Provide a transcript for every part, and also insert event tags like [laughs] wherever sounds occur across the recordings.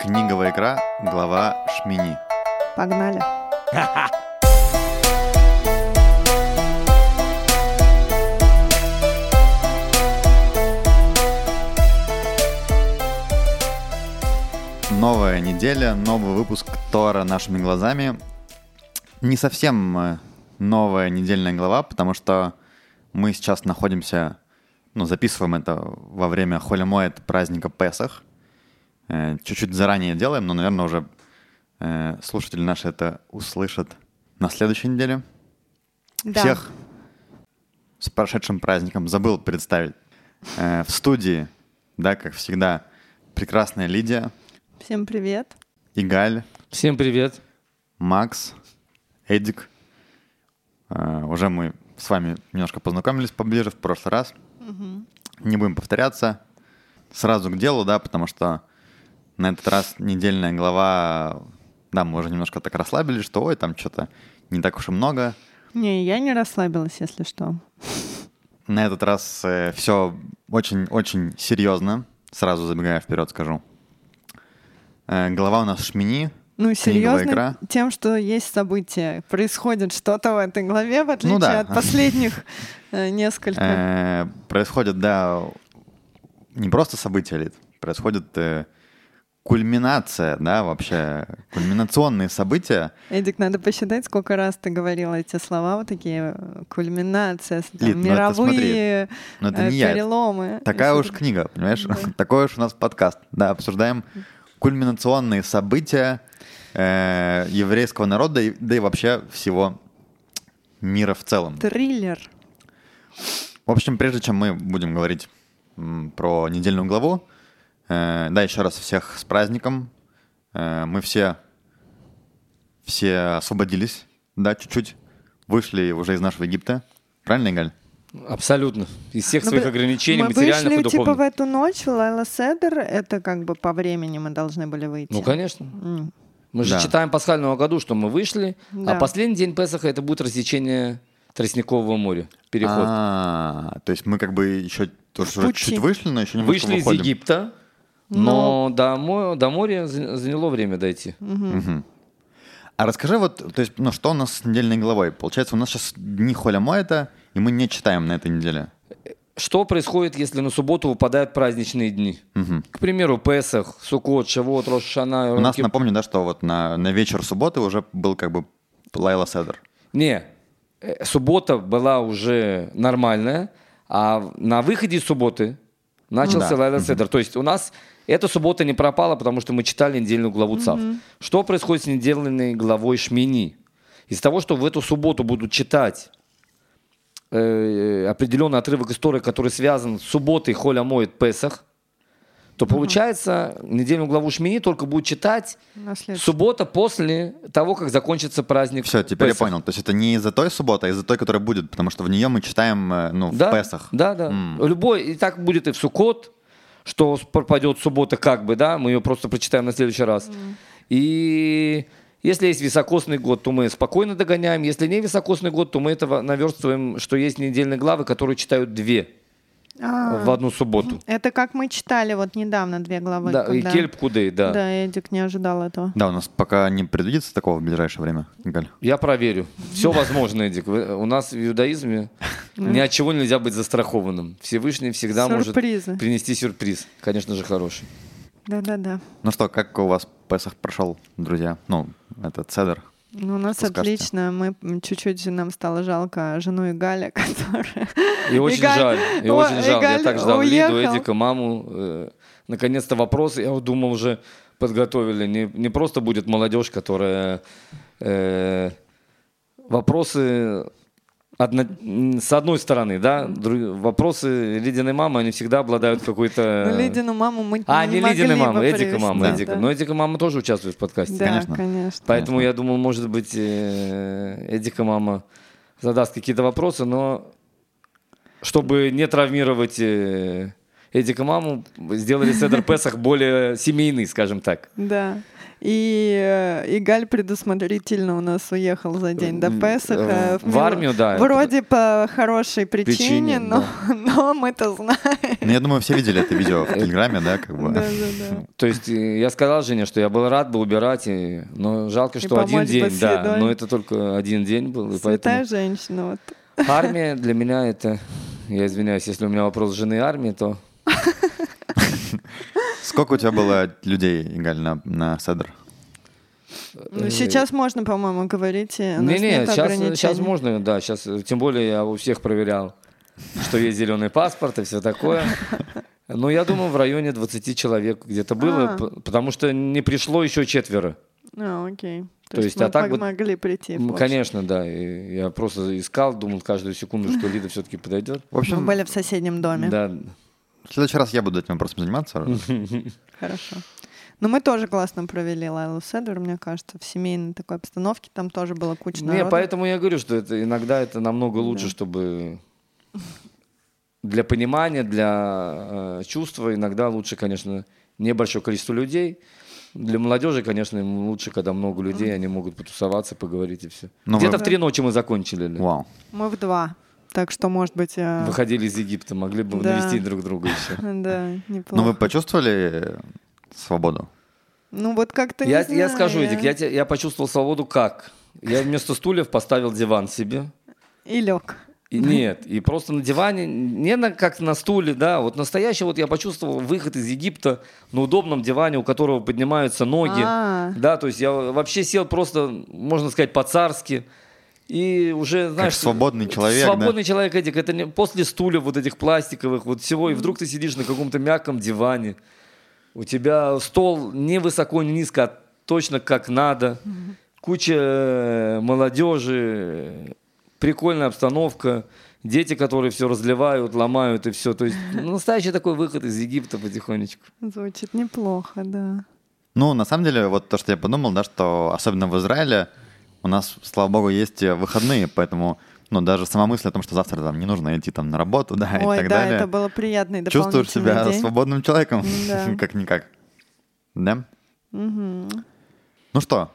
Книговая игра, глава Шмини. Погнали. [laughs] Новая неделя, новый выпуск Тора нашими глазами. Не совсем э, новая недельная глава, потому что мы сейчас находимся, ну, записываем это во время Холямоэт праздника Песах. Э, Чуть-чуть заранее делаем, но, наверное, уже э, слушатели наши это услышат на следующей неделе. Да. Всех с прошедшим праздником. Забыл представить. Э, в студии, да, как всегда, прекрасная Лидия, Всем привет. Игаль, Всем привет. Макс, Эдик. Уже мы с вами немножко познакомились поближе в прошлый раз. Не будем повторяться. Сразу к делу, да, потому что на этот раз недельная глава, да, мы уже немножко так расслабились, что ой, там что-то не так уж и много. Не, я не расслабилась, если что. [laughs] На этот раз все очень-очень серьезно. Сразу забегая вперед, скажу. Э, глава у нас Шмини. Ну, серьезно, игра. тем, что есть события. Происходит что-то в этой главе, в отличие Ну да. от последних [laughs] э, нескольких. Э, происходит, да, не просто события, Лид, происходит э, кульминация, да, вообще, кульминационные события. Эдик, надо посчитать, сколько раз ты говорил эти слова, вот такие кульминация, там, Лид, ну это мировые Но это не я, переломы. такая И уж книга, понимаешь? Да. [laughs] Такой уж у нас подкаст. Да, обсуждаем кульминационные события э, еврейского народа, и- да и вообще всего мира в целом. Триллер. В общем, прежде чем мы будем говорить про недельную главу, да, еще раз всех с праздником. Э, мы все, все освободились, да, чуть-чуть. Вышли уже из нашего Египта. Правильно, Игаль? Абсолютно. Из всех Ну, своих мы- ограничений, мы материальных вышли и типа в духовных. эту ночь, в Лайла Седер, это как бы по времени мы должны были выйти. Ну, конечно. М. Мы же Да. читаем пасхального году, что мы вышли, Да. а последний день Песаха это будет рассечение Тростникового моря. Переход. А, то есть мы как бы еще тоже чуть вышли, но еще не Вышли из. Египта, но до, мо- до моря за- заняло время дойти. Мгм. А расскажи вот, то есть, ну что у нас с недельной главой? Получается, у нас сейчас дни Холя Моэта, и мы не читаем на этой неделе. Что происходит, если на субботу выпадают праздничные дни? Мгм. К примеру, Песах, Суккот, Шавот, Рош Шана. У нас, напомню, да, что вот на, на вечер субботы уже был как бы Лайла Седер. Не, э, суббота была уже нормальная, а на выходе из субботы начался Да. Лайла Седер. То есть у нас эта суббота не пропала, потому что мы читали недельную главу ЦАВ. Что происходит с недельной главой Шмини? Из того, что в эту субботу будут читать э, определенный отрывок истории, который связан с субботой Холя моет Песах, то получается недельную главу Шмини только будет читать суббота после того, как закончится праздник Все, теперь Песах. я понял. То есть это не из-за той субботы, а из-за той, которая будет, потому что в нее мы читаем, э, ну, Да, в Песах. Да, да. М. Любой, и так будет и в Суккот, что пропадет суббота как бы, да, мы ее просто прочитаем на следующий раз. И если есть високосный год, то мы спокойно догоняем. Если не високосный год, то мы этого наверстываем, что есть недельные главы, которые читают две А, в одну субботу. Это как мы читали вот недавно две главы. Да, и когда- Кельп Кудей, да. Да, Эдик не ожидал этого. Да, у нас пока не предвидится такого в ближайшее время, Галь. Я проверю. Все возможно, Эдик. У нас в иудаизме ни от чего нельзя быть застрахованным. Всевышний всегда Сюрпризы. может принести сюрприз. Конечно же, хороший. Да-да-да. Ну что, как у вас Песах прошел, друзья? Ну, этот Седер. Ну, у нас скажете? отлично. Мы чуть-чуть нам стало жалко жену и Галя, [laughs] которая... И очень Игаль- жаль, и О, очень жаль. Я Игаль так ждал уехал. Лиду, Эдика, маму. Э, Наконец-то вопросы. Я думал, уже подготовили. Не, не просто будет молодежь, которая... э, вопросы одно- с одной стороны, да, дру- вопросы Лидиной мамы, они всегда обладают какой-то... Ну, Лидину маму мы А, не не могли Лидиной бы мамы, Эдика привести, мама, да. Эдика. Но Эдика мама тоже участвует в подкасте. Да, Конечно. конечно. Поэтому Конечно. я думал, может быть, э, Эдика мама задаст какие-то вопросы, но чтобы не травмировать э, Эдика маму сделали Седер Песах более семейный, скажем так. Да. И, э, и Галь предусмотрительно у нас уехал за день до Песаха. э, в армию, да. Вроде по хорошей причине, Причине, но, [laughs] но мы-то знаем. Ну, я думаю, все видели это видео в Телеграме, да, как бы. Да, да, да. То есть э, я сказал Жене, что я был рад бы убирать, и- но жалко, И что один помочь бы день, да, но это только один день был, и Святая поэтому женщина. Вот. армия для меня это, я извиняюсь, если у меня вопрос жены и армии, то Сколько у тебя было людей, Игаль, на, на Седр? Ну, сейчас можно, по-моему, говорить. Не-не, нет сейчас, сейчас можно, да, сейчас, тем более я у всех проверял, что есть зеленый паспорт и все такое. Но я думаю, в районе 20 человек где-то было, А. потому что не пришло еще четверо. А, окей. То, То есть, есть, а мы так вот- могли прийти. М, в общем. Конечно, да. и я просто искал, думал каждую секунду, что Лида все-таки подойдет. В Мы общем, были в соседнем доме. Да. В следующий раз я буду этим вопросом заниматься. [laughs] Хорошо. Но мы тоже классно провели Лайлу Седер, мне кажется, в семейной такой обстановке. Там тоже было куча Не, народу. поэтому я говорю, что это иногда это намного лучше, Да. чтобы для понимания, для э, чувства иногда лучше, конечно, небольшое количество людей. Для молодежи, конечно, им лучше, когда много людей, они могут потусоваться, поговорить и все. Ну, Где-то вы- в три ночи мы закончили. Вау. Мы в два. Так что, может быть... э, Выходили из Египта, могли бы Да. навестить друг друга еще. [laughs] Да, Ну, неплохо. вы почувствовали свободу? Ну, вот как-то не Я, я знаю. скажу, Эдик, я, я почувствовал свободу как? Я вместо стульев поставил диван себе. И лег. И нет, и просто на диване, не на, как на стуле, да, вот настоящий вот я почувствовал выход из Египта на удобном диване, у которого поднимаются ноги, А. да, то есть я вообще сел просто, можно сказать, по-царски, и уже, знаешь... свободный человек, да? Свободный человек, Эдик, это не после стульев вот этих пластиковых, вот всего, и вдруг ты сидишь на каком-то мягком диване, у тебя стол не высоко, не низко, а точно как надо, куча э, молодежи, прикольная обстановка, дети, которые все разливают, ломают и все. То есть ну, [laughs] настоящий такой выход из Египта потихонечку. Звучит неплохо, да. Ну, на самом деле, вот то, что я подумал, да, что особенно в Израиле у нас, слава богу, есть э, выходные, поэтому, ну, даже сама мысль о том, что завтра там не нужно идти там на работу, [laughs] да, Ой, и так да, далее. это было приятный Чувствуешь себя день. свободным человеком, Да. [laughs] как-никак. Да? Ну что,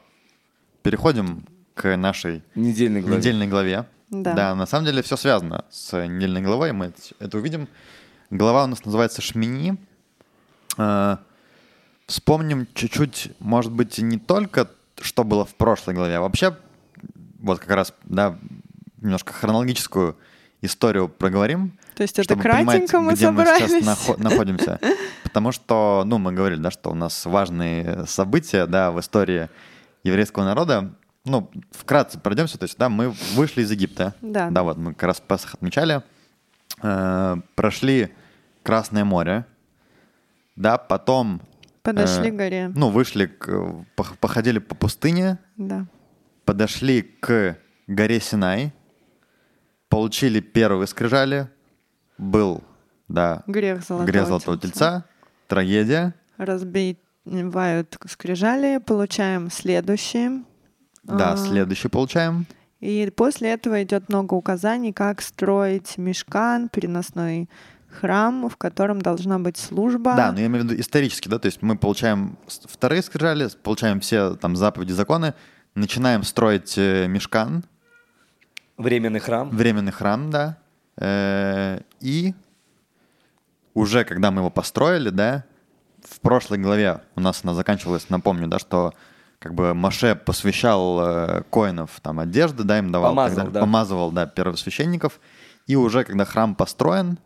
переходим к нашей Недельный главе. недельной главе. Да. на самом деле все связано с недельной главой, мы это увидим. Глава у нас называется «Шмини». Э, Вспомним чуть-чуть, может быть, не только, что было в прошлой главе, а вообще, вот как раз, да, немножко хронологическую историю проговорим. То есть это чтобы понимать, кратенько мы где мы собрались. сейчас нахо- находимся. [laughs] Потому что, ну, мы говорили, да, что у нас важные события, да, в истории еврейского народа. Ну, вкратце пройдемся. То есть, да, мы вышли из Египта. Да. Да, вот мы как раз Песах отмечали. Э, Прошли Красное море. Да, потом... Подошли э, к горе. Ну, вышли, к- пох- походили по пустыне, Да. подошли к горе Синай, получили первые скрижали, был, да, Грех золотого, грех золотого тельца, трагедия, Разбивают скрижали, получаем следующие. да, А, следующий получаем, И после этого идет много указаний, как строить мешкан, переносной храм, в котором должна быть служба. да, но я имею в виду исторически, да, то есть мы получаем вторые скрижали, получаем все там заповеди, законы, начинаем строить э, мешкан, Временный храм. временный храм, да, э, и уже когда мы его построили, да, в прошлой главе у нас она заканчивалась, напомню, да, что как бы Маше посвящал э, коинов там одежды, да, им давал, Помазал, тогда- да. помазывал, да, первосвященников, и уже когда храм построен,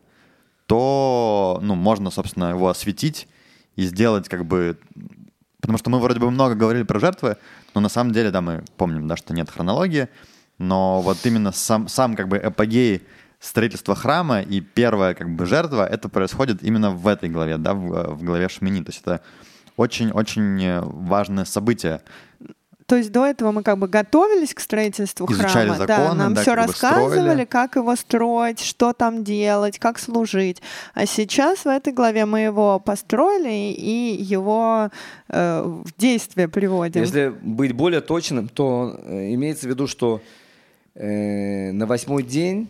то, ну, можно, собственно, его осветить и сделать как бы... Потому что мы вроде бы много говорили про жертвы, но на самом деле, да, мы помним, да, что нет хронологии, но вот именно сам, сам как бы эпогей строительства храма и первая как бы жертва, это происходит именно в этой главе, да, в, в главе Шмини. То есть это очень-очень важное событие. То есть до этого мы как бы готовились к строительству Изучали храма. да, законы, нам да, все как рассказывали, строили. как его строить, что там делать, как служить. А сейчас в этой главе мы его построили и его э, в действие приводим. Если быть более точным, то э, имеется в виду, что э, на восьмой день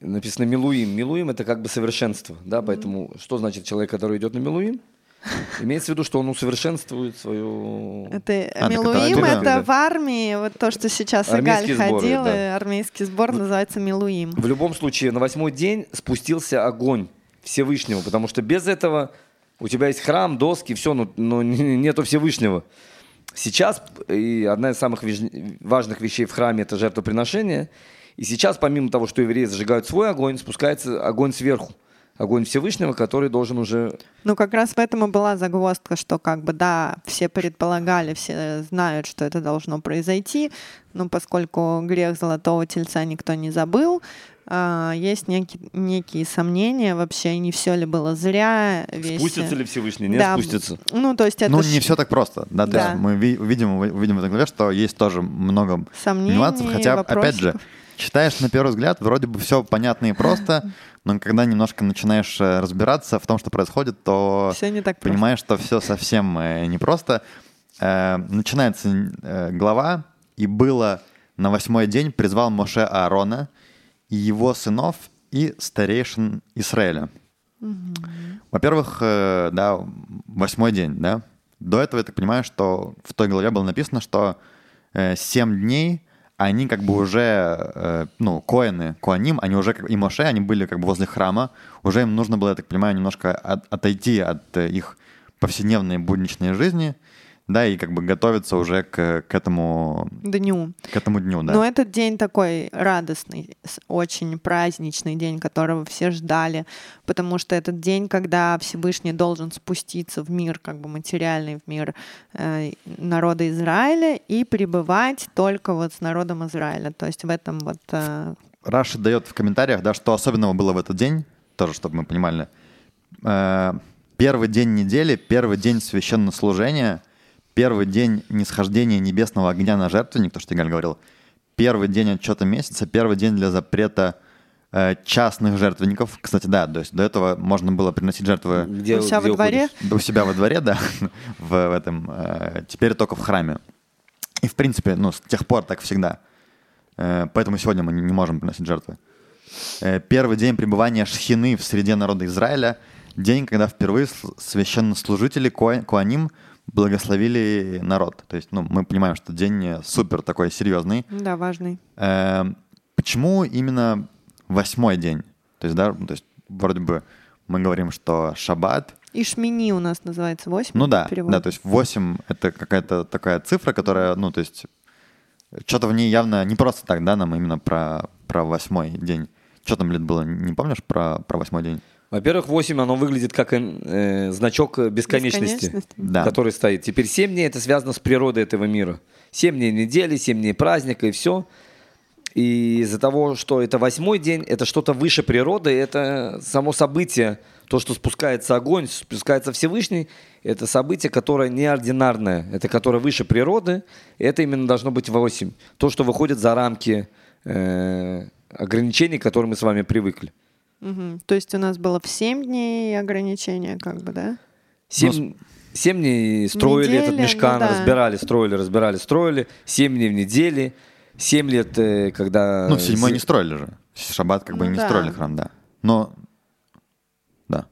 написано Милуим. Милуим это как бы совершенство, да, поэтому что значит человек, который идет на Милуим? Имеется в виду, что он усовершенствует свою... Это А, это Милуим, это да. в армии, вот то, что сейчас Армейские Игаль сборы, ходил, да. армейский сбор называется Милуим. В любом случае, на восьмой день спустился огонь Всевышнего, потому что без этого у тебя есть храм, доски, все, но, но [laughs] нету Всевышнего. Сейчас и одна из самых важных вещей в храме это жертвоприношение. И сейчас, помимо того, что евреи зажигают свой огонь, спускается огонь сверху. Огонь Всевышнего, который должен уже... Ну, как раз в этом и была загвоздка, что как бы, да, все предполагали, все знают, что это должно произойти, но поскольку грех Золотого Тельца никто не забыл, а, есть некие, некие сомнения вообще, не все ли было зря. весь- Спустится ли Всевышний? Не Да, спустится. Ну, то есть это ну, ж не все так просто. Да, то Да. есть мы ви- увидим, в этой главе, что есть тоже много сомнений, нюансов, хотя, опять же, вопросиков. Читаешь на первый взгляд, вроде бы все понятно и просто, [laughs] но когда немножко начинаешь э, разбираться в том, что происходит, то Всё не так просто. понимаешь, что все совсем э, непросто. Э, Начинается глава, и было на восьмой день призвал Моше Аарона и его сынов и старейшин Израиля. Во-первых, э, да, восьмой день, да. До этого я так понимаю, что в той главе было написано, что семь дней они как бы уже, э, ну, коины, коаним, они уже, и Моше, они были как бы возле храма, уже им нужно было, я так понимаю, немножко от- отойти от э, их повседневной будничной жизни, да, и как бы готовиться уже к, к этому, дню. к этому дню, да. Но этот день такой радостный, очень праздничный день, которого все ждали, потому что этот день, когда Всевышний должен спуститься в мир, как бы материальный в мир э, народа Израиля и пребывать только вот с народом Израиля. То есть в этом вот... э, Раши дает в комментариях, да, что особенного было в этот день, тоже, чтобы мы понимали. Э, Первый день недели, первый день священнослужения, первый день нисхождения небесного огня на жертвенник, то, что Игаль говорил, первый день отчета месяца, первый день для запрета э, частных жертвенников. Кстати, да, то есть до этого можно было приносить жертвы Где, У себя где во дворе? уходишь? у себя во дворе, да, [laughs] в, в этом, э, теперь только в храме. И, в принципе, ну, с тех пор так всегда. Э, Поэтому сегодня мы не можем приносить жертвы. Э, Первый день пребывания Шхины в среде народа Израиля, день, когда впервые священнослужители Коаним благословили народ. То есть, ну, мы понимаем, что день супер такой серьезный. Да, важный. Э, Почему именно восьмой день? То есть, да, ну, то есть, вроде бы мы говорим, что шаббат, И Шмини у нас называется 8. ну да, перевод. да, то есть 8 это какая-то такая цифра, которая, ну, то есть, что-то в ней явно не просто так, да, нам именно про, про восьмой день. Что там, лет было, не помнишь про, про восьмой день? Во-первых, 8, оно выглядит как э, значок бесконечности, Бесконечности. Да. который стоит. Теперь 7 дней это связано с природой этого мира. 7 дней недели, 7 дней праздника и все. И из-за того, что это восьмой день, это что-то выше природы, это само событие, то, что спускается огонь, спускается Всевышний, это событие, которое неординарное, это которое выше природы, это именно должно быть 8. То, что выходит за рамки э, ограничений, к которым мы с вами привыкли. Мгм. То есть у нас было в 7 дней ограничения, как бы, да? Семь, семь дней строили Неделя, этот ну мешкан, да. разбирали, строили, разбирали, строили. Семь дней в неделе. Семь лет, э, когда... Ну, седьмой не строили же. Шаббат как бы Ну не да. строили храм, да. Но, да.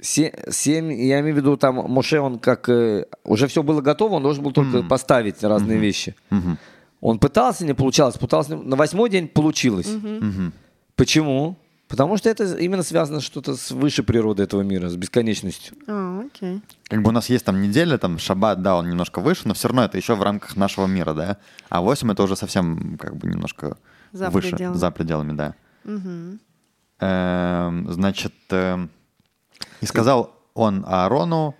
се- Семь, я имею в виду, там Моше, он как... э, уже все было готово, он должен был только поставить разные вещи. Мгм. Он пытался, не получалось, пытался... На восьмой день получилось. Мгм. Почему? Потому что это именно связано что-то с выше природой этого мира, с бесконечностью. А, окей. Как бы у нас есть там неделя, там шаббат, да, он немножко выше, но все равно это еще в рамках нашего мира, да. А 8 это уже совсем как бы немножко За выше, пределами. за пределами, да. Мгм. Эм, значит, эм, и сказал он Аарону,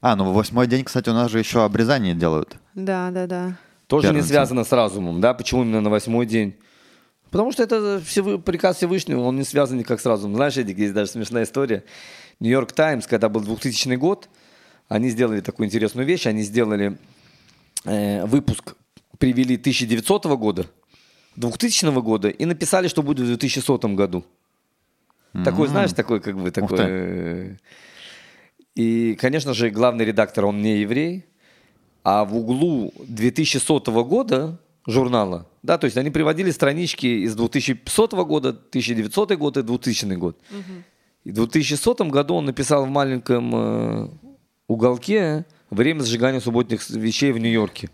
а, ну в восьмой день, кстати, у нас же еще обрезание делают. Да, да, да. Тоже не Первенцы. связано с разумом, да? Почему именно на восьмой день? Потому что это всевы- приказ Всевышнего, он не связан никак с разумом. Знаешь, Эдик, есть даже смешная история. Нью-Йорк Таймс, когда был 2000 год, они сделали такую интересную вещь. Они сделали э, выпуск, привели 1900 года, 2000 года и написали, что будет в 2100 году. Такой, знаешь, такой как бы такой. э, И, конечно же, главный редактор, он не еврей, а в углу 2100 года журнала. Да, то есть они приводили странички из 2500 года, 1900 год и 2000 год. И в 2100 году он написал в маленьком э, уголке время сжигания субботних вещей в Нью-Йорке.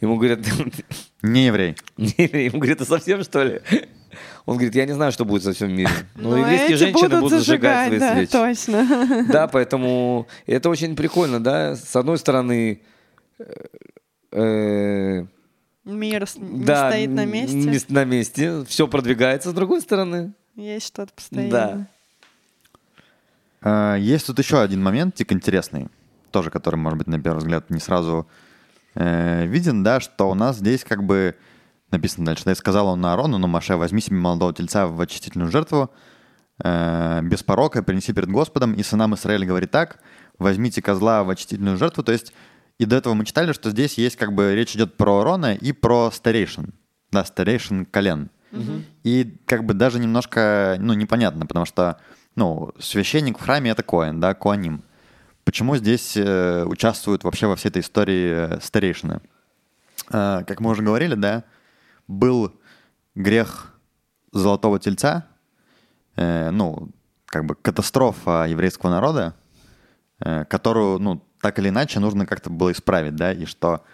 Ему говорят, [laughs] Не еврей. не, ему говорят, ты совсем что ли? Он говорит, я не знаю, что будет со всем миром. Но Но еврейские эти женщины будут зажигать свои да, свечи. точно. [laughs] Да, поэтому это очень прикольно, да. С одной стороны, э, Мир не да, стоит на месте. не на месте, все продвигается. С другой стороны, Есть что-то постоянно. Да. Э, Есть тут еще один моментик интересный, тоже который, может быть, на первый взгляд не сразу э, виден, да, что у нас здесь как бы написано дальше, да, и сказал он Аарону, ну, Маше, возьми себе молодого тельца в очистительную жертву, э, без порока принеси перед Господом, и сынам Израиля говорит так, возьмите козла в очистительную жертву, то есть и до этого мы читали, что здесь есть как бы речь идет про Аарона и про старейшин, да, старейшин колен. И как бы даже немножко, ну, непонятно, потому что, ну, священник в храме — это Коэн, да, Коаним. Почему здесь э, участвуют вообще во всей этой истории э, старейшины? Э, как мы уже говорили, да, был грех золотого тельца, э, ну, как бы катастрофа еврейского народа, э, которую, ну, так или иначе нужно как-то было исправить, да, и что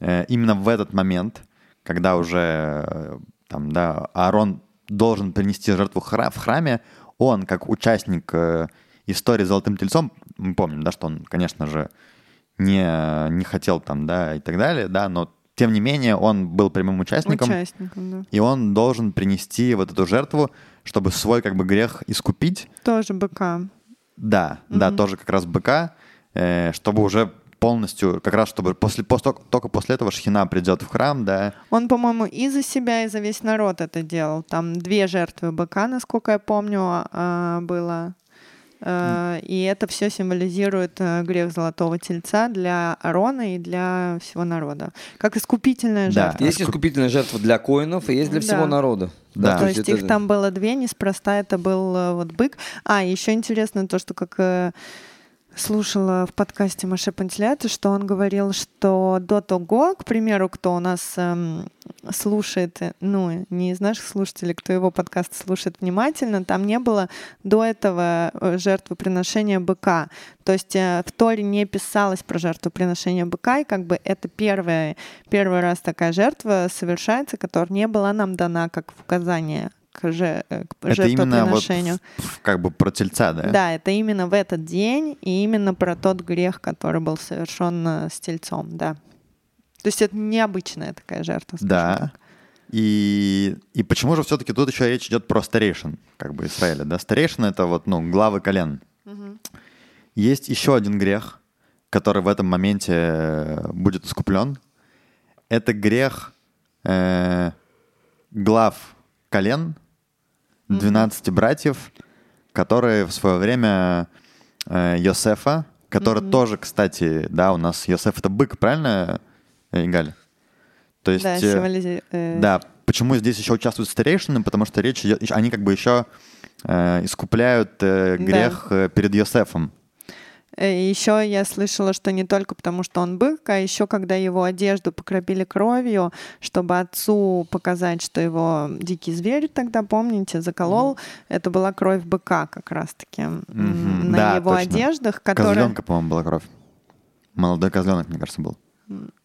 э, именно в этот момент, когда уже э, там, да, Аарон должен принести жертву хра- в храме, он, как участник э, истории с золотым тельцом, мы помним, да, что он, конечно же, не, не хотел там, да, и так далее, да, но тем не менее он был прямым участником, Участником, да. и он должен принести вот эту жертву, чтобы свой как бы грех искупить, Тоже быка. да, да, Мгм. тоже как раз быка, чтобы уже полностью, как раз чтобы после, пос- только, после этого Шхина придет в храм, да, Он, по-моему, и за себя, и за весь народ это делал. Там две жертвы быка, насколько я помню, а, было. Э, И это все символизирует э, грех золотого тельца для Арона и для всего народа. Как искупительная Да. жертва. есть искупительная жертва для коинов и есть для всего Да. народа. Да. То есть это- их там было две, неспроста это был э, вот бык. А, еще интересно то, что как э, слушала в подкасте Маше Пантелята, что он говорил, что до того, к примеру, кто у нас эм, слушает, ну, не из наших слушателей, кто его подкаст слушает внимательно, там не было до этого э, жертвоприношения быка. То есть э, в Торе не писалось про жертвоприношение быка, и как бы это первая, первый раз такая жертва совершается, которая не была нам дана как указание к, же, э, к это именно вот жертвоприношению. в- в- как бы про тельца, да? Да, это именно в этот день и именно про тот грех, который был совершен э, с тельцом, да. То есть это необычная такая жертва. Да. так. И, и почему же все-таки тут еще речь идет про старейшин, как бы Израиля, да? Старейшин — это вот, ну, главы колен. Есть еще один грех, который в этом моменте э, будет искуплен. Это грех э, глав колен, 12 братьев, которые в свое время э, Йосефа, который тоже, кстати, да, у нас Йосеф — это бык, правильно, Игаль? То есть... Да, э, символизи- э, да, почему здесь еще участвуют старейшины? Потому что речь идет, они как бы еще э, искупляют э, Да. грех э, перед Йосефом. Еще я слышала, что не только потому, что он бык, а еще когда его одежду покропили кровью, чтобы отцу показать, что его дикий зверь тогда, помните, заколол, это была кровь быка как раз-таки Мгм. на Да, его точно. одеждах, которые... Козленка, по-моему, была кровь. Молодой козленок, мне кажется, был.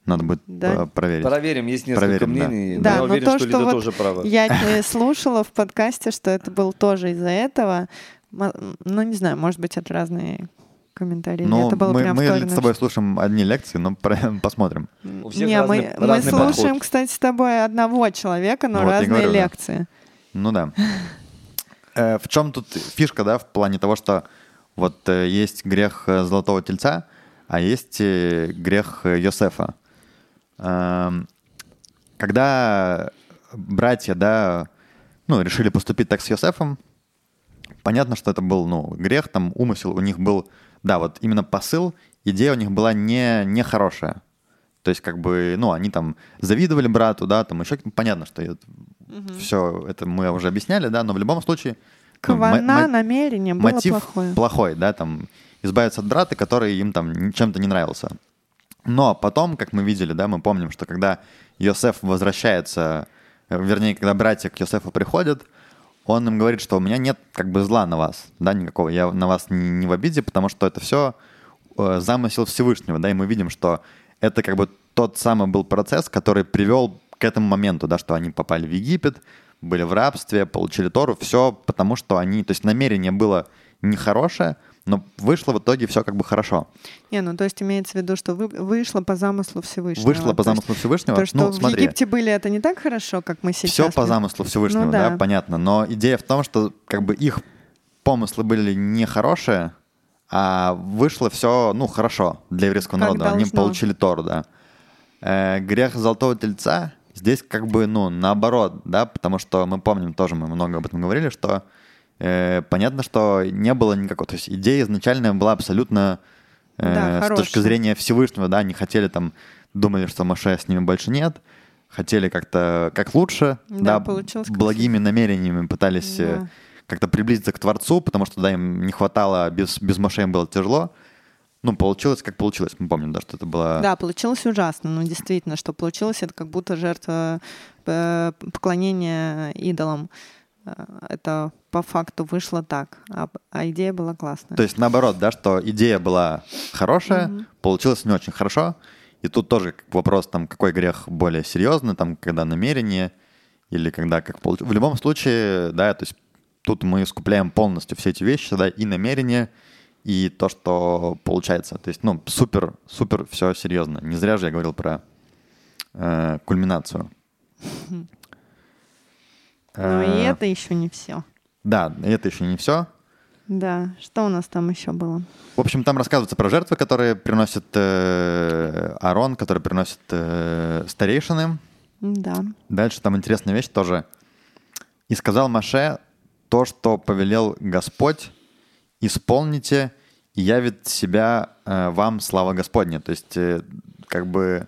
Надо будет Да. э, проверить. Проверим, есть несколько Проверим, да. мнений. Да, я но уверен, то, что что вот тоже права. Я [laughs] э, слушала в подкасте, что это был тоже из-за этого. Ну, не знаю, может быть, это разные комментарии. Ну, это было мы, прям мы с тобой слушаем одни лекции, но [laughs] посмотрим. У всех Не, разный- мы, мы разный слушаем, подход. кстати, с тобой одного человека, но Вот, я разные говорю, да. лекции. Ну да. Э, В чем тут фишка, да, в плане того, что вот э, есть грех э, золотого тельца, а есть э, грех Йосефа. Эм, Когда братья, да, ну, решили поступить так с Йосефом, понятно, что это был, ну, грех, там умысел у них был, да, вот именно посыл, идея у них была не, не хорошая. То есть, как бы, ну, они там завидовали брату, да, там еще понятно, что все это мы уже объясняли, да, но в любом случае ну, Кавана, мо- намерение было мотив плохое. плохой, да, там избавиться от брата, который им там чем-то не нравился. Но потом, как мы видели, да, мы помним, что когда Йосеф возвращается, э, вернее, когда братья к Йосефу приходят, он им говорит, что у меня нет как бы зла на вас, да, никакого, я на вас не, не в обиде, потому что это все э, замысел Всевышнего, да, и мы видим, что это как бы тот самый был процесс, который привел к этому моменту, да, что они попали в Египет, были в рабстве, получили Тору, все потому, что они, то есть намерение было нехорошее, но вышло в итоге все как бы хорошо. Не, ну то есть имеется в виду, что вы, вышло по замыслу Всевышнего. Вышло по То есть замыслу Всевышнего. То, что ну, в смотри, Египте были, это не так хорошо, как мы сейчас. все по замыслу Всевышнего, Ну да. да. понятно. Но идея в том, что как бы их помыслы были нехорошие, а вышло все, ну, хорошо для еврейского Как народа. Они должно. получили Тору, да. Э, грех золотого тельца здесь как бы, ну, наоборот, да, потому что мы помним тоже, мы много об этом говорили, что понятно, что не было никакого, то есть идея изначальная была абсолютно э, Да, с точки зрения Всевышнего, да, они хотели там, думали, что Маше с ними больше нет, хотели как-то, как лучше, Да, да, получилось благими намерениями пытались э, Да. как-то приблизиться к Творцу, потому что, да, им не хватало, без, без Моше им было тяжело. Ну, получилось, как получилось. Мы помним, да, что это было... Да, получилось ужасно. Ну, действительно, что получилось, это как будто жертва э, поклонения идолам. Э, Это по факту вышло так, а, а идея была классная. То есть наоборот, да, что идея была хорошая, получилось не очень хорошо. И тут тоже вопрос, там, какой грех более серьезный, там, когда намерение или когда как получилось. В любом случае, да, то есть тут мы скупляем полностью все эти вещи, да, и намерение, и то, что получается. То есть, ну, супер, супер все серьезно. Не зря же я говорил про э, кульминацию. Но и Э, это еще не все. Да, это еще не все. Да, что у нас там еще было? В общем, там рассказывается про жертвы, которые приносит э, Арон, которые приносит э, старейшины. Да. Дальше там интересная вещь тоже. «И сказал Маше то, что повелел Господь, исполните, и явит себя э, вам слава Господня». То есть, э, как бы,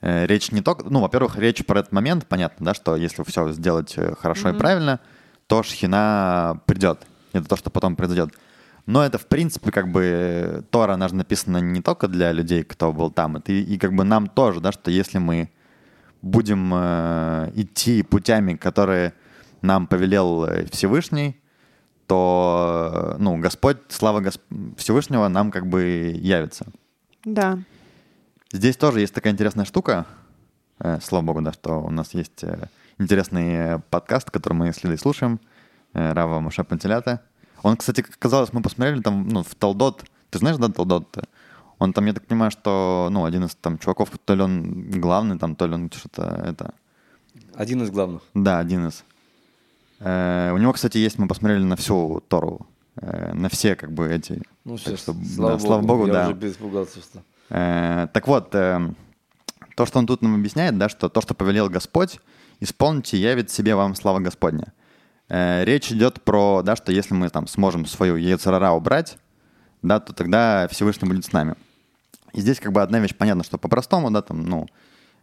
речь не только... Ну, во-первых, речь про этот момент, понятно, да, что если все сделать э, хорошо и правильно, то шхина придет. Это то, что потом произойдет. Но это, в принципе, как бы э, Тора, она же написана не только для людей, кто был там, это и, и как бы нам тоже, да, что если мы будем э, идти путями, которые нам повелел э, Всевышний, то, э, ну, Господь, слава Гос- Всевышнего нам как бы явится. Да. Здесь тоже есть такая интересная штука, э, слава богу, да, что у нас есть э, интересный э, подкаст, который мы с Лидой слушаем, Рава Маше Пантелята. Он, кстати, как оказалось, мы посмотрели там, ну, в Талдот. Ты знаешь, да, Талдот? Он там, я так понимаю, что, ну, один из там чуваков, то ли он главный там, то ли он что-то это... Один из главных. Да, один из. Э, у него, кстати, есть, мы посмотрели на всю Тору, э, на все как бы эти. Ну, Так все, что, слава, да, богу, слава богу, я да. уже испугался, что... Э, так вот, э, то, что он тут нам объясняет, да, что то, что повелел Господь, исполните, явит себе вам слава Господня. Э, речь идет про, да, что если мы там сможем свою Ецарара убрать, да, то тогда Всевышний будет с нами. И здесь как бы одна вещь понятна, что по-простому, да, там, ну,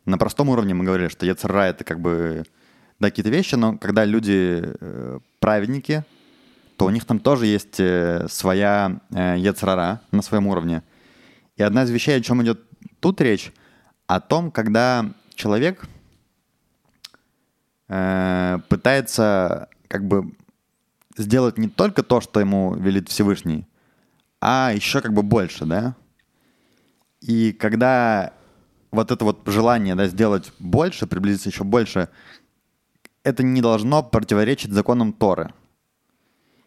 на простом уровне мы говорили, что Ецарара это как бы, да, какие-то вещи, но когда люди праведники, то у них там тоже есть своя э, Ецарара на своем уровне. И одна из вещей, о чем идет тут речь, о том, когда человек э, пытается как бы сделать не только то, что ему велит Всевышний, а еще как бы больше, да? И когда вот это вот желание да, сделать больше, приблизиться еще больше, это не должно противоречить законам Торы.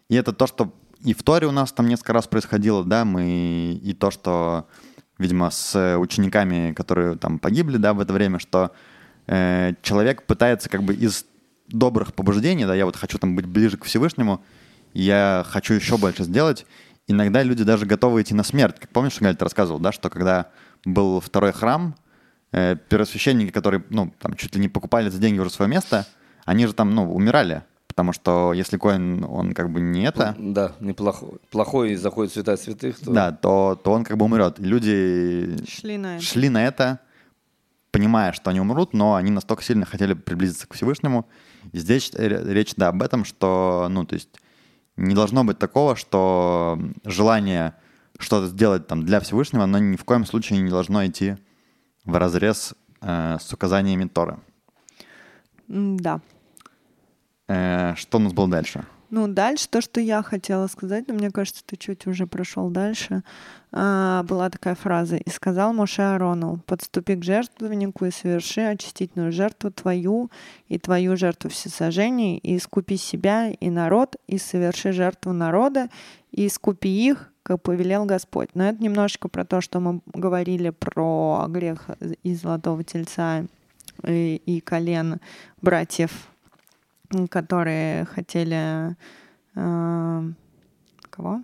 И это то, что и в Торе у нас там несколько раз происходило, да, мы и то, что, видимо, с учениками, которые там погибли, да, в это время, что э, человек пытается как бы из добрых побуждений, да, я вот хочу там быть ближе к Всевышнему, я хочу еще больше сделать. Иногда люди даже готовы идти на смерть. Как помнишь, Галь, ты рассказывал, да, что когда был второй храм, э, первосвященники, которые, ну, там чуть ли не покупали за деньги уже свое место, они же там, ну, умирали. Потому что если Коин, он как бы не это, Да, неплохой. Плохой заходит в святая святых, то... да, то, то он как бы умрет. И люди Шли на это. шли на это, понимая, что они умрут, но они настолько сильно хотели приблизиться к Всевышнему. И здесь речь, да, об этом, что, ну, то есть не должно быть такого, что желание что-то сделать там для Всевышнего, оно ни в коем случае не должно идти в разрез э, с указаниями Торы. Да. Э, что у нас было дальше? Ну, дальше то, что я хотела сказать, но мне кажется, ты чуть уже прошел дальше. А, была такая фраза. «И сказал Моше Аарону, подступи к жертвеннику и соверши очистительную жертву твою и твою жертву всесожжений, и искупи себя и народ, и соверши жертву народа, и искупи их, как повелел Господь». Но это немножечко про то, что мы говорили про грех из золотого тельца и, и колен братьев которые хотели э, кого?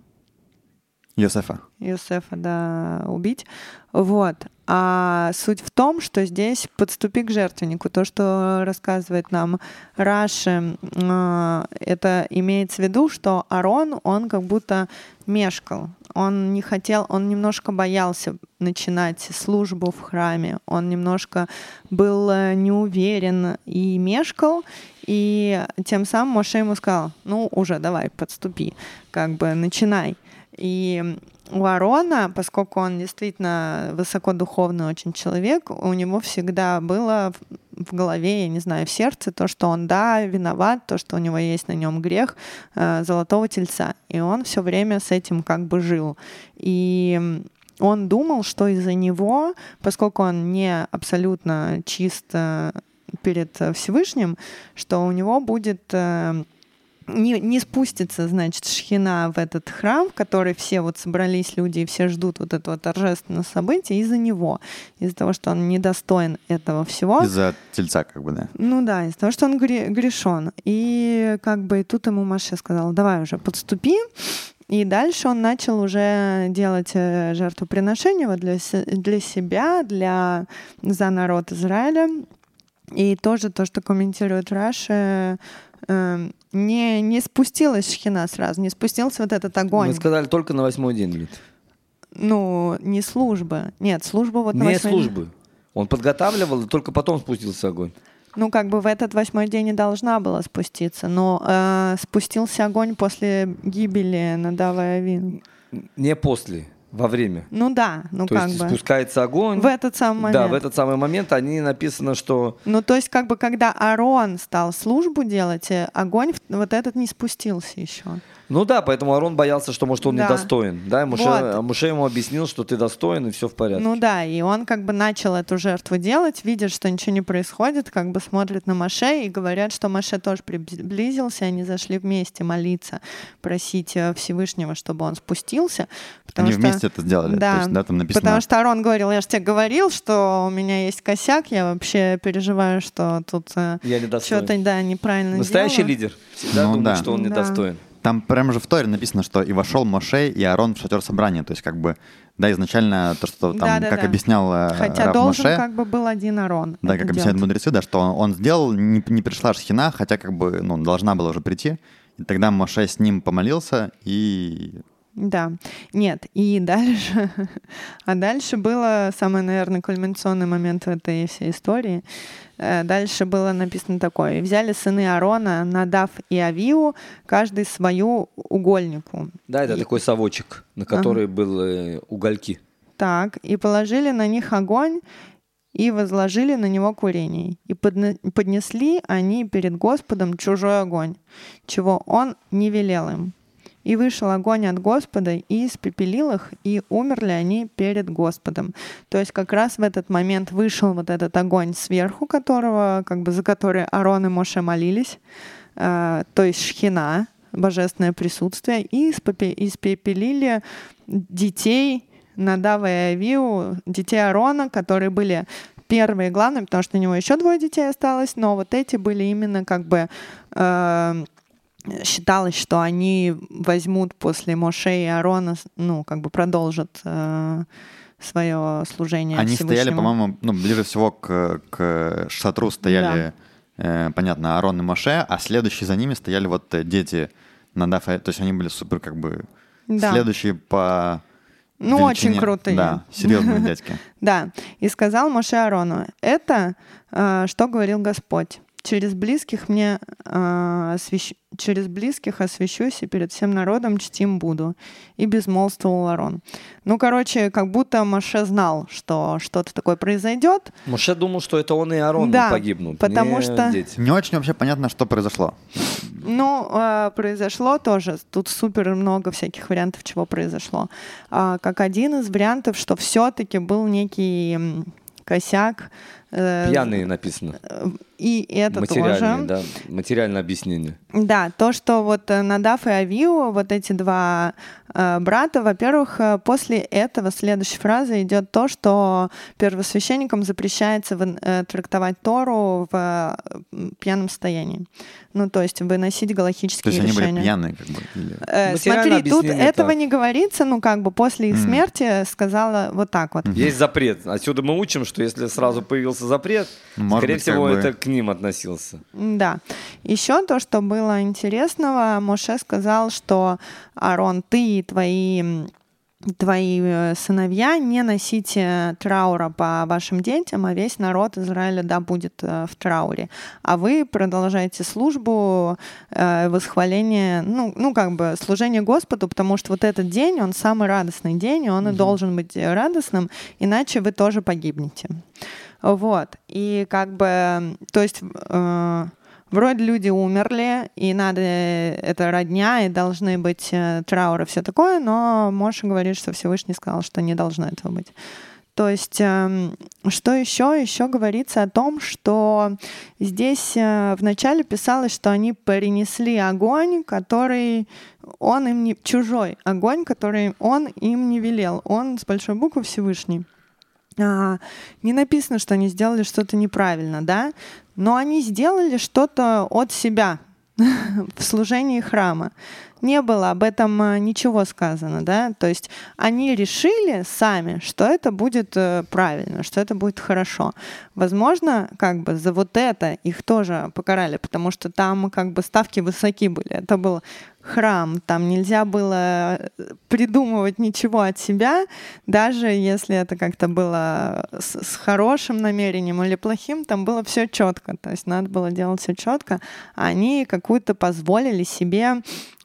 Йосефа. Юсефа, да, убить. Вот. А суть в том, что здесь подступи к жертвеннику. То, что рассказывает нам Раши, э, это имеется в виду, что Арон, он как будто мешкал. Он не хотел, он немножко боялся начинать службу в храме. Он немножко был э, неуверен и мешкал. И тем самым Моше ему сказал, ну уже давай, подступи, как бы начинай. И у Арона, поскольку он действительно высокодуховный очень человек, у него всегда было в- голове, я не знаю, в сердце то, что он, да, виноват, то, что у него есть на нем грех э, золотого тельца. И он все время с этим как бы жил. И он думал, что из-за него, поскольку он не абсолютно чист э, перед э, Всевышним, что у него будет э, не, не спустится, значит, шхина в этот храм, в который все вот собрались люди и все ждут вот этого торжественного события из-за него, из-за того, что он недостоин этого всего. Из-за тельца, как бы, да. Ну да, из-за того, что он гре- грешен. И как бы тут ему Маша сказала, давай уже подступи. И дальше он начал уже делать э, жертвоприношение вот для, для себя, для, за народ Израиля. И тоже то, что комментирует Раша, э, не, не спустилась шхина сразу, не спустился вот этот огонь. Мы сказали только на восьмой день, Лид. Ну, не служба. Нет, служба вот на Не восьмой день. службы. Он подготавливал, и только потом спустился огонь. Ну, как бы в этот восьмой день и должна была спуститься, но э, спустился огонь после гибели Надава и Авин. Не после, во время. Ну да, ну То как есть бы. спускается огонь. В этот самый момент. Да, в этот самый момент они написано, что Ну, то есть, как бы, когда Арон стал службу делать, э, огонь вот этот не спустился еще. Ну да, поэтому Арон боялся, что, может, он Да. недостоин. Да, Муше, Вот. а Муше ему объяснил, что ты достоин, и все в порядке. Ну да, и он как бы начал эту жертву делать, видит, что ничего не происходит, как бы смотрит на Маше и говорят, что Маше тоже приблизился, они зашли вместе молиться, просить э, Всевышнего, чтобы он спустился. Потому Они что... вместе это сделали. Да, То есть, да, там написано... Потому что Арон говорил, я же тебе говорил, что у меня есть косяк, я вообще переживаю, что тут недостоин. что-то да, неправильно Настоящий делаю. лидер всегда Ну думает, да. что он Да. Там прямо же в Торе написано, что и вошел Моше и Аарон в шатер собрания. То есть, как бы, да, изначально то, что там, Да-да-да. как объяснял э, Хотя Рав должен Моше, как бы был один Арон. да, как объясняют делать. мудрецы, да, что он, он сделал, не, не пришла шхина, хотя как бы, ну, должна была уже прийти. И тогда Моше с ним помолился, и Да, нет, и дальше, [laughs] а дальше было самый, наверное, кульминационный момент в этой всей истории. Э, Дальше было написано такое. «И взяли сыны Аарона, Надав и Авиу, каждый свою угольнику. Да, это И- такой совочек, на который был э, угольки. Так, и положили на них огонь, и возложили на него курение. И подне- поднесли они перед Господом чужой огонь, чего он не велел им. И вышел огонь от Господа, и испепелил их, и умерли они перед Господом. То есть как раз в этот момент вышел вот этот огонь сверху, которого, как бы за который Аарон и Моше молились, э, то есть шхина, божественное присутствие, и испепе- испепелили детей Надава и Авиу, детей Аарона, которые были первые главные, потому что у него еще двое детей осталось, но вот эти были именно как бы э, считалось, что они возьмут после Моше и Аарона, ну, как бы продолжат э, свое служение они стояли, по-моему, ну, ближе всего к, к шатру стояли, э, понятно, Аарон и Моше, а следующие за ними стояли вот э, дети Надав, то есть они были супер как бы Да. следующие по Ну, очень величине. крутые. Да, серьезные [laughs] дядьки. Да, и сказал Моше Аарону, это, э, что говорил Господь. Через близких мне э, освящ... через близких освящусь и перед всем народом чтим буду. И безмолвствовал Арон. Ну, короче, как будто Моше знал, что что-то такое произойдет. Моше думал, что это он и Арон Да, погибнут. потому не что- дети. Не очень вообще понятно, что произошло. Ну, э, произошло тоже. Тут супер много всяких вариантов, чего произошло. А, как один из вариантов, что все-таки был некий косяк. э, Пьяные написано. И это тоже. да. Материальное объяснение. Да, то, что вот э, Надав и Авиу, вот эти два э, брата, во-первых, э, после этого следующей фразы идет то, что первосвященникам запрещается вын- э, трактовать Тору в э, пьяном состоянии. Ну, то есть выносить То галахические есть они решения. были пьяные, как бы. или- Э, смотри, тут объяснение этого так. не говорится, ну как бы после их Мгм. смерти сказала вот так вот. Есть запрет. Отсюда мы учим, что если сразу появился запрет, Может скорее быть, всего, бы- это к ним относился. Да. Еще то, что было интересного, Моше сказал, что Арон, ты и твои твои э, сыновья не носите траура по вашим детям, а весь народ Израиля да будет э, в трауре. А вы продолжаете службу, э, восхваление, ну, ну как бы служение Господу, потому что вот этот день, он самый радостный день, и он и должен быть радостным, иначе вы тоже погибнете. Вот. И как бы, то есть э, вроде люди умерли, и надо, э, это родня, и должны быть э, трауры, все такое, но Моша говорит, что Всевышний сказал, что не должно этого быть. То есть, эм, что еще? Еще говорится о том, что здесь э, вначале писалось, что они перенесли огонь, который он им не... Чужой огонь, который он им не велел. Он с большой буквы Всевышний. А, не написано, что они сделали что-то неправильно, да, но они сделали что-то от себя [laughs] в служении храма. Не было об этом а, ничего сказано, да, то есть они решили сами, что это будет э, правильно, что это будет хорошо. Возможно, как бы за вот это их тоже покарали, потому что там как бы ставки высоки были. Это был храм, там нельзя было э, придумывать ничего от себя, даже если это как-то было с, с хорошим намерением или плохим, там было все четко, то есть надо было делать все четко, они какую-то позволили себе,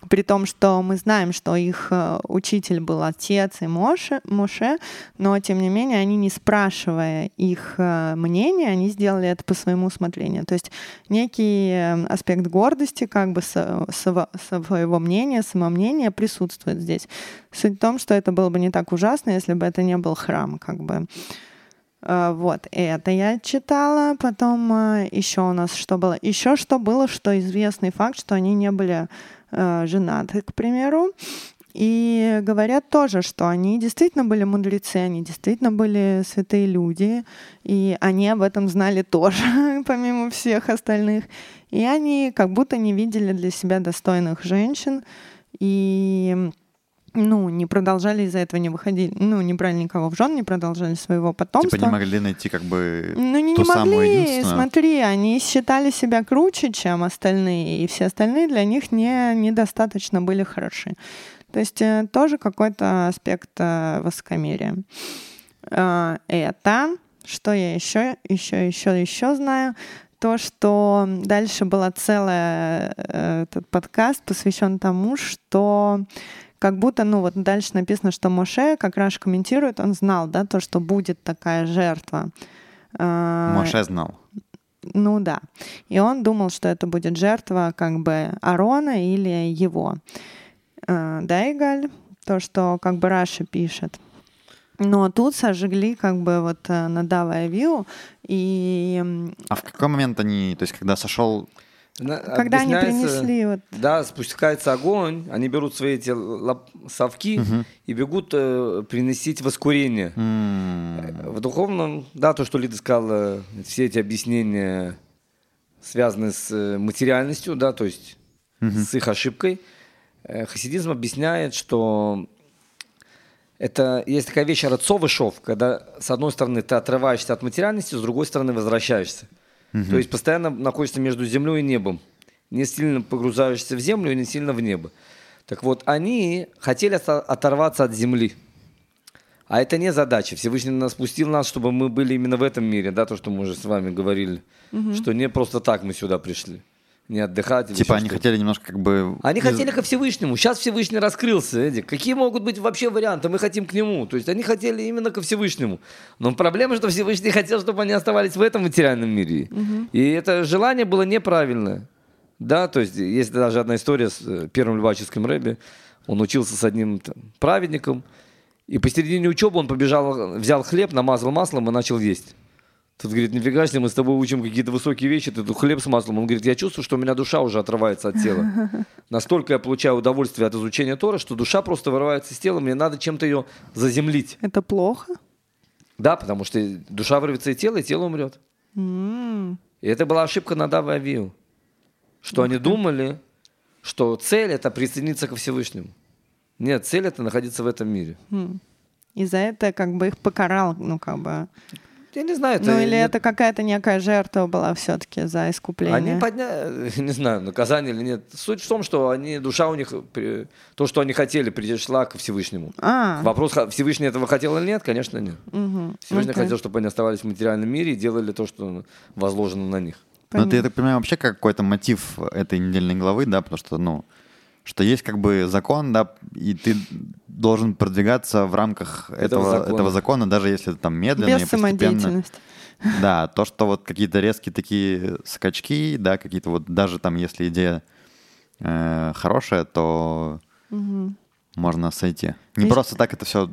при том, что мы знаем, что их э, учитель был отец и Моше, Моше, но тем не менее они, не спрашивая их э, мнения, они сделали это по своему усмотрению. То есть некий э, аспект гордости, как бы своего мнения, самомнения присутствует здесь. Суть в том, что это было бы не так ужасно, если бы это не был храм, как бы. Вот, это я читала. Потом еще у нас что было? Еще что было, что известный факт, что они не были э, женаты, к примеру. И говорят тоже, что они действительно были мудрецы, они действительно были святые люди, и они об этом знали тоже, [laughs] помимо всех остальных. И они как будто не видели для себя достойных женщин, и ну, не продолжали из-за этого, не выходили, ну, не брали никого в жен, не продолжали своего потомства. Типа не могли найти как бы Ну, не, ту не самую могли, смотри, они считали себя круче, чем остальные, и все остальные для них не, недостаточно были хороши. То есть э, тоже какой-то аспект э, высокомерия. Э, Это, что я еще, еще, еще, еще знаю, то, что дальше была целая этот подкаст посвящен тому, что как будто, ну вот дальше написано, что Моше как раз комментирует, он знал, да, то, что будет такая жертва. А, Моше знал. Ну да. И он думал, что это будет жертва как бы Арона или его. А, Да, Игаль? То, что как бы Раша пишет. Но тут сожгли как бы вот э, Надава и Авиу, и А в какой момент они, то есть когда сошел... На- когда они принесли вот Да, спускается огонь, они берут свои эти лап- совки и бегут э, приносить воскурение. м, В духовном, да, то, что Лида сказала, все эти объяснения связаны с э, материальностью, да, то есть с их ошибкой. Э, Хасидизм объясняет, что это есть такая вещь рацовый шов, когда с одной стороны ты отрываешься от материальности, с другой стороны возвращаешься. То есть постоянно находишься между землей и небом. Не сильно погружаешься в землю и не сильно в небо. Так вот, они хотели оторваться от земли. А это не задача. Всевышний нас спустил нас, чтобы мы были именно в этом мире, да, то, что мы уже с вами говорили, что не просто так мы сюда пришли, не отдыхать. или Типа еще они что-то. хотели немножко как бы... Они из- хотели ко Всевышнему. Сейчас Всевышний раскрылся, Эдик. Какие могут быть вообще варианты? Мы хотим к нему. То есть они хотели именно ко Всевышнему. Но проблема, что Всевышний [laughs] хотел, чтобы они оставались в этом материальном мире. И это желание было неправильное. Да, то есть есть даже одна история с э, первым Льваческим рэбби. Он учился с одним там, праведником. И посередине учебы он побежал, взял хлеб, намазал маслом и начал есть. Тут говорит, нифига себе, мы с тобой учим какие-то высокие вещи, ты тут хлеб с маслом. Он говорит, я чувствую, что у меня душа уже отрывается от тела. [laughs] Настолько я получаю удовольствие от изучения Тора, что душа просто вырывается из тела, мне надо чем-то ее заземлить. Это плохо? Да, потому что душа вырвется из тела, и тело умрет. М, И это была ошибка Надава и Авию. Что они думали, что цель это присоединиться ко Всевышнему. Нет, цель это находиться в этом мире. м. И за это как бы их покарал, ну как бы. Я не знаю, это... ну или не- это какая-то некая жертва была все-таки за искупление. Они подняли, [laughs] не знаю, наказание или нет. Суть в том, что они, душа у них, при- то, что они хотели, пришла ко Всевышнему. А, Вопрос, Всевышний этого хотел или нет, конечно, нет. мгм. Всевышний Окей. хотел, чтобы они оставались в материальном мире и делали то, что возложено на них. Ну, это, я Понятно. так понимаю, вообще как какой-то мотив этой недельной главы, да, потому что, ну, что есть как бы закон, да, и ты должен продвигаться в рамках этого, закона. этого, закона, даже если это там медленно и Без постепенно. самодеятельности. [laughs] Да, то, что вот какие-то резкие такие скачки, да, какие-то вот даже там, если идея э, хорошая, то Мгм. можно сойти. Не Есть- просто так это все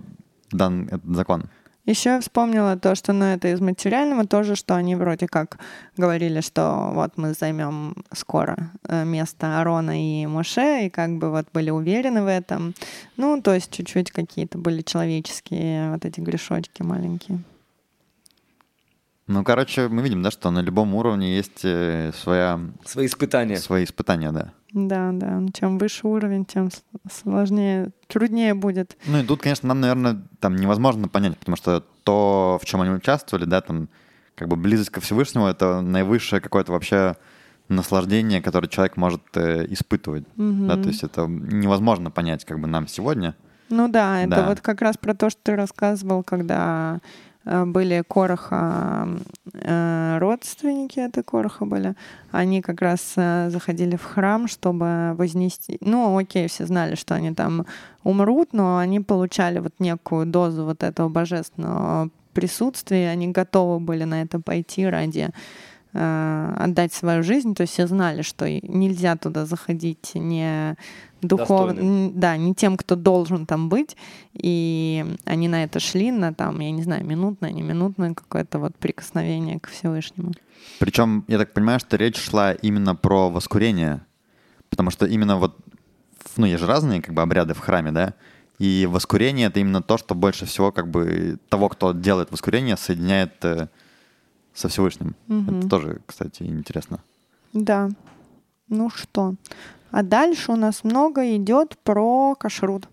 дан этот закон. Еще я вспомнила то, что ну, это из материального тоже, что они вроде как говорили, что вот мы займем скоро э, место Арона и Моше, и как бы вот были уверены в этом. Ну, то есть чуть-чуть какие-то были человеческие вот эти грешочки маленькие. Ну, короче, мы видим, да, что на любом уровне есть э, своя, Свои испытания. свои испытания, да. Да, да. Чем выше уровень, тем сложнее, труднее будет. Ну и тут, конечно, нам, наверное, там невозможно понять, потому что то, в чем они участвовали, да, там, как бы близость ко Всевышнему, это наивысшее какое-то вообще наслаждение, которое человек может э, испытывать. Да, то есть это невозможно понять, как бы нам сегодня. Ну да, это Да. вот как раз про то, что ты рассказывал, когда были Короха э, родственники, это Короха были, они как раз э, заходили в храм, чтобы вознести... Ну, окей, все знали, что они там умрут, но они получали вот некую дозу вот этого божественного присутствия, они готовы были на это пойти ради э, отдать свою жизнь, то есть все знали, что нельзя туда заходить не духовно, да, не тем, кто должен там быть, и они на это шли, на там, я не знаю, минутное, не минутное какое-то вот прикосновение к Всевышнему. Причем, я так понимаю, что речь шла именно про воскурение, потому что именно вот, ну, есть же разные как бы обряды в храме, да, и воскурение — это именно то, что больше всего как бы того, кто делает воскурение, соединяет э, со Всевышним. Это тоже, кстати, интересно. Да. Ну что? А дальше у нас много идет про кашрут.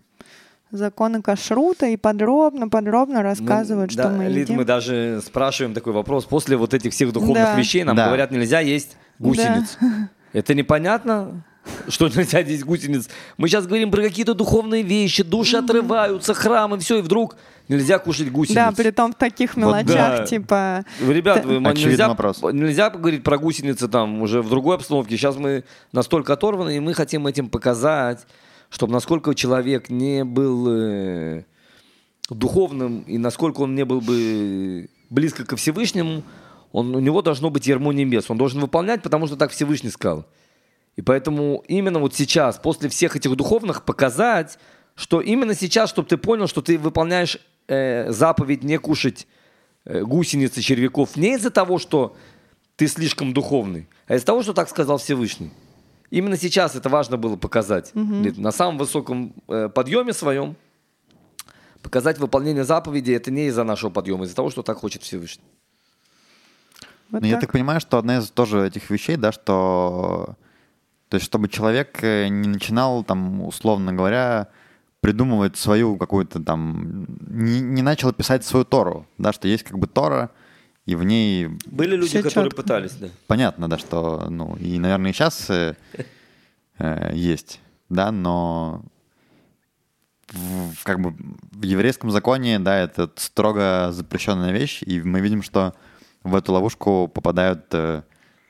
Законы кашрута и подробно-подробно рассказывают, что да, мы Лид, едим. мы даже спрашиваем такой вопрос. После вот этих всех духовных Да. вещей нам Да. говорят, нельзя есть гусениц. [laughs] Это непонятно? Что нельзя есть гусениц? Мы сейчас говорим про какие-то духовные вещи, души отрываются, храмы, все, и вдруг нельзя кушать гусениц. Да, при том в таких мелочах, да. типа... Ребят, вы- нельзя, вопрос. нельзя поговорить про гусеницы там уже в другой обстановке. Сейчас мы настолько оторваны, и мы хотим этим показать, чтобы насколько человек не был э, духовным, и насколько он не был бы близко ко Всевышнему, он, у него должно быть ярмо небес. Он должен выполнять, потому что так Всевышний сказал. И поэтому именно вот сейчас, после всех этих духовных, показать, что именно сейчас, чтобы ты понял, что ты выполняешь э, заповедь не кушать э, гусениц и червяков не из-за того, что ты слишком духовный, а из-за того, что так сказал Всевышний. Именно сейчас это важно было показать. Лид, На самом высоком э, подъеме своем показать выполнение заповеди это не из-за нашего подъема, а из-за того, что так хочет Всевышний. Вот Ну, я так. так понимаю, что одна из тоже этих вещей, да, что... То есть, чтобы человек э, не начинал, там, условно говоря, придумывать свою какую-то там... Не, не начал писать свою Тору, да, что есть как бы Тора, и в ней Были люди, которые чётко. пытались, да. понятно, да, что, ну, и, наверное, и сейчас есть, да, но в, в- как бы в еврейском законе, да, это строго запрещенная вещь, и мы видим, что в эту ловушку попадают э,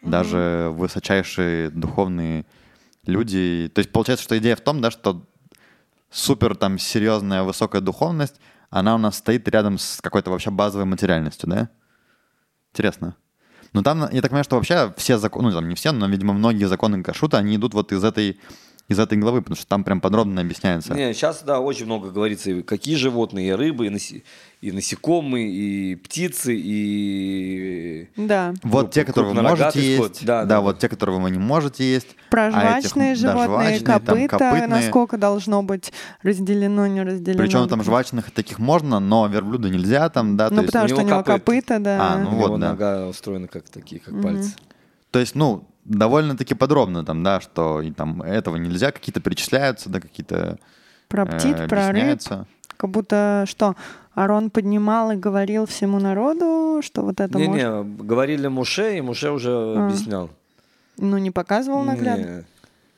даже высочайшие духовные люди. То есть получается, что идея в том, да, что супер там серьезная высокая духовность, она у нас стоит рядом с какой-то вообще базовой материальностью, да? Интересно. Ну там, я так понимаю, что вообще все законы, ну там не все, но, видимо, многие законы кашута, они идут вот из этой, из этой главы, потому что там прям подробно объясняется. Не, сейчас, да, очень много говорится, и какие животные, и рыбы, и, наси- и насекомые, и птицы, и... Да. Вот Круп- те, которые вы можете скот. есть, Да, да, да, вот те, которые вы не можете есть. Про а этих, жвачные да, животные, жвачные, там, копыта, копытные. насколько должно быть разделено, не разделено. Причем там жвачных таких можно, но верблюда нельзя там, да, Ну, есть, потому у что у него него копыта. копыта, да. А, ну У него вот, да. нога устроена как такие, как пальцы. то есть, ну, довольно-таки подробно там, да, что и там этого нельзя, какие-то перечисляются, да, какие-то Про э, птиц, про рыб. Как будто что, Арон поднимал и говорил всему народу, что вот это может... Не-не, говорили Муше, и Муше уже А. объяснял. Ну, не показывал наглядно?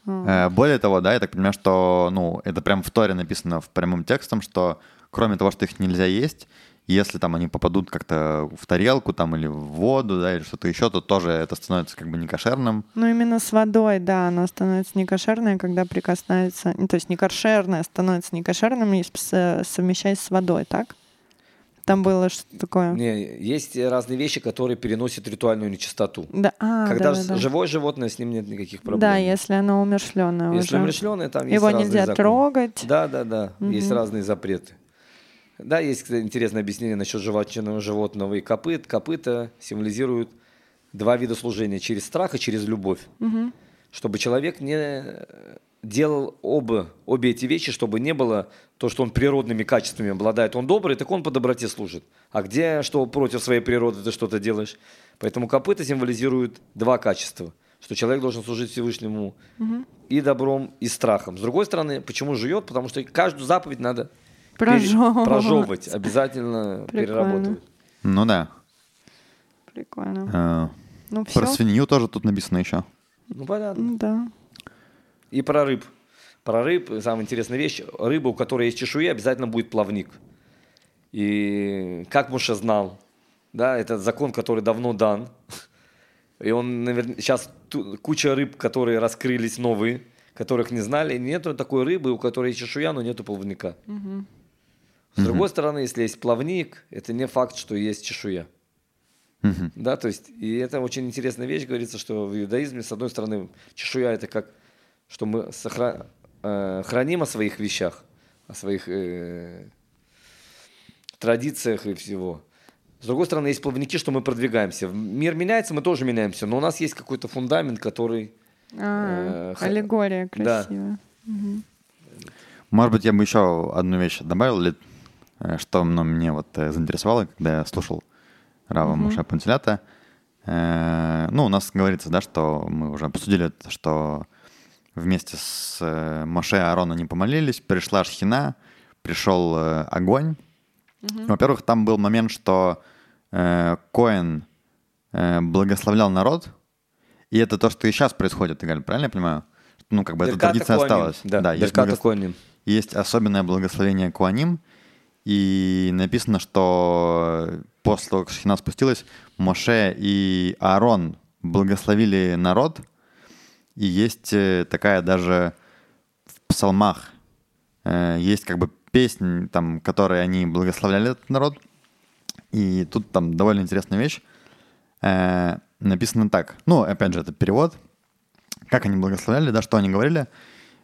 А. Э, Более того, да, я так понимаю, что, ну, это прям в Торе написано в прямым текстом, что кроме того, что их нельзя есть, если там они попадут как-то в тарелку там или в воду, да, или что-то еще, то тоже это становится как бы некошерным. Ну, именно с водой, да, оно становится некошерное, когда прикасается... ну, то есть некошерное становится некошерным, если совмещаясь с водой, так? Там было что такое? Не, есть разные вещи, которые переносят ритуальную нечистоту. Да, а, Когда да, да, да. живое животное, с ним нет никаких проблем. Да, если оно умершленное Если уже. умерщвленное, там есть Его разные нельзя законы. трогать. Да, да, да. Есть Мгм. разные запреты. Да, есть кстати, интересное объяснение насчет жвачного животного и копыт. Копыта символизируют два вида служения через страх и через любовь. Мгм. Чтобы человек не делал оба, обе эти вещи, чтобы не было то, что он природными качествами обладает. Он добрый, так он по доброте служит. А где, что против своей природы ты что-то делаешь? Поэтому копыта символизируют два качества. Что человек должен служить Всевышнему и добром, и страхом. С другой стороны, почему жует? Потому что каждую заповедь надо Прожевывать. прожевывать, обязательно Прикольно. перерабатывать. Ну да. Прикольно. Э, Ну, все. Про свинью тоже тут написано еще. Ну, понятно. Да. И про рыб. Про рыб, самая интересная вещь, рыба, у которой есть чешуя, обязательно будет плавник. И как Муше знал, да, это закон, который давно дан. И он, наверное, сейчас куча рыб, которые раскрылись новые, которых не знали. Нету такой рыбы, у которой есть чешуя, но нету плавника. С другой стороны, если есть плавник, это не факт, что есть чешуя. Мгм. Да, то есть, и это очень интересная вещь, говорится, что в иудаизме, с одной стороны, чешуя это как, что мы сохра- э, храним о своих вещах, о своих э, традициях и всего. С другой стороны, есть плавники, что мы продвигаемся. Мир меняется, мы тоже меняемся, но у нас есть какой-то фундамент, который... А, Э, х- аллегория да. красивая. Может быть, я бы еще одну вещь добавил, или, что ну, мне вот э, заинтересовало, когда я слушал Рава Муше Пантелята. Э, Ну, у нас говорится, да, что мы уже обсудили что вместе с э, Моше и Аароном они помолились, пришла шхина, пришел э, огонь. Во-первых, там был момент, что э, Коэн э, благословлял народ, и это то, что и сейчас происходит, Игаль, правильно я понимаю? Ну, как бы эта Берката традиция Коаним. осталась. Да, есть Берката благос- есть особенное благословение Куаним, и написано, что после того, как Шхина спустилась, Моше и Аарон благословили народ, и есть э, такая даже в псалмах, э, есть как бы песнь, там, которой они благословляли этот народ, и тут там довольно интересная вещь. Э, написано так. Ну, опять же, это перевод. Как они благословляли, да, что они говорили.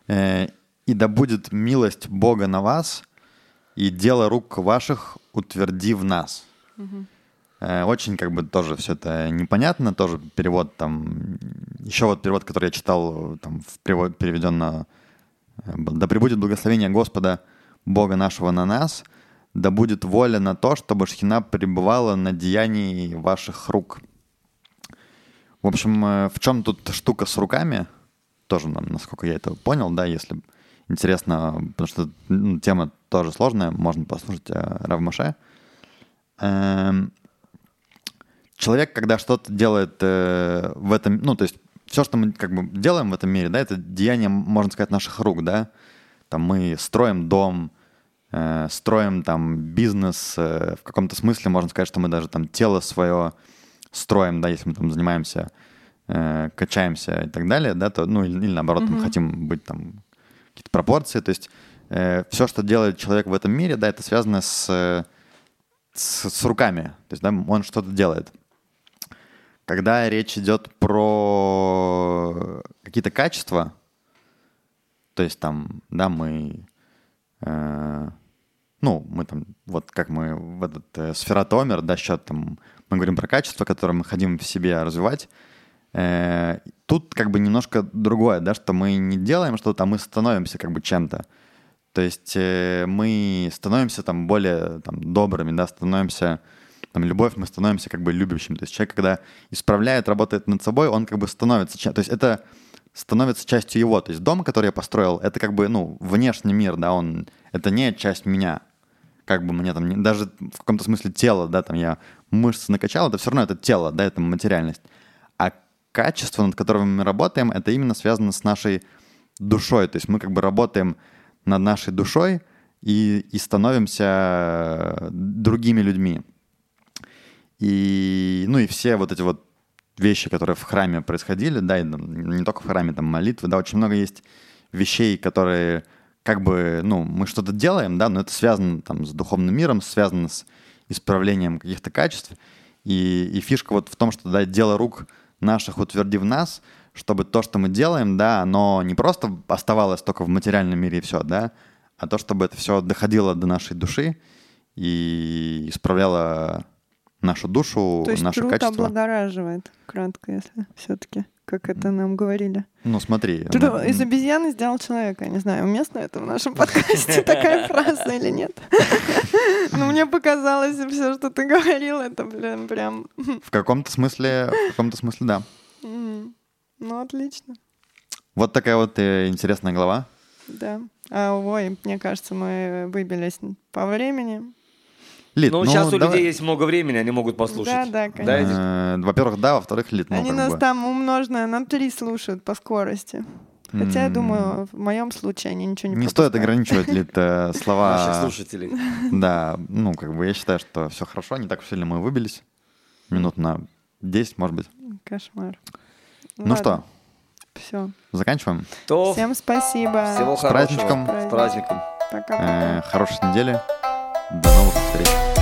«И да будет милость Бога на вас, и дело рук ваших утверди в нас». Э, очень как бы тоже все это непонятно, тоже перевод там... Еще вот перевод, который я читал, там в перевод переведен на э, «Да пребудет благословение Господа Бога нашего на нас, да будет воля на то, чтобы шхина пребывала на деянии ваших рук». В общем, э, в чем тут штука с руками? Тоже, насколько я это понял, да, если интересно, потому что ну, тема тоже сложная, можно послушать э, Рав Моше. Эм, человек, когда что-то делает э, в этом, ну, то есть все, что мы как бы делаем в этом мире, да, это деяние, можно сказать, наших рук, да. Там мы строим дом, э, строим там бизнес, в каком-то смысле можно сказать, что мы даже там тело свое строим, да, если мы там занимаемся, качаемся и так далее, да, то, ну, или, или наоборот, мы хотим быть там какие-то пропорции, то есть э, все, что делает человек в этом мире, да, это связано с, э, с, с руками, то есть, да, он что-то делает. Когда речь идет про какие-то качества, то есть там, да, мы, э, ну, мы там, вот как мы в этот э, сферотомер, да, счет там, мы говорим про качества, которые мы хотим в себе развивать. Э, тут как бы немножко другое, да, что мы не делаем что-то, а мы становимся как бы чем-то. То есть э, мы становимся там более там, добрыми, да, становимся там любовь, мы становимся как бы любящим. То есть человек, когда исправляет, работает над собой, он как бы становится... То есть это становится частью его. То есть дом, который я построил, это как бы, ну, внешний мир, да, он... Это не часть меня. Как бы мне там... Даже в каком-то смысле тело, да, там я мышцы накачал, это все равно это тело, да, это материальность. А качество, над которым мы работаем, это именно связано с нашей душой. То есть мы как бы работаем над нашей душой и, и становимся другими людьми. И, ну и все вот эти вот вещи, которые в храме происходили, да, и не только в храме, там молитвы, да, очень много есть вещей, которые как бы, ну, мы что-то делаем, да, но это связано там с духовным миром, связано с исправлением каких-то качеств. И, и фишка вот в том, что, да, дело рук наших утверди в нас, чтобы то, что мы делаем, да, оно не просто оставалось только в материальном мире и все, да, а то, чтобы это все доходило до нашей души и исправляло нашу душу, То есть наше труд качество. облагораживает, кратко, если все-таки, как это нам говорили. Ну, смотри. Труд ну, из обезьяны сделал человека. Не знаю, уместно это в нашем подкасте [laughs] такая фраза или нет. [laughs] Но мне показалось, все, что ты говорил, это, блин, прям... В каком-то смысле, в каком-то смысле, да. Ну, отлично. Вот такая вот э, интересная глава. Да. А, ой, мне кажется, мы выбились по времени. Лид, Ну, сейчас у давай. людей есть много времени, они могут послушать. Да, да, конечно. Эдик? Э, Во-первых, да, во-вторых, Лид, ну, Они нас бы. там умноженное на три слушают по скорости. Хотя, я думаю, в моем случае они ничего не Не стоит пропускают. ограничивать, Лид, э, [laughs] Наших слова. слушателей. Да, ну, как бы я считаю, что все хорошо, не так уж сильно мы выбились. Минут на 10, может быть. Кошмар. Ну что, Все. заканчиваем. То Всем спасибо. всего С хорошего. праздником. С праздником. Пока-пока. Э, Хорошей недели. До новых встреч.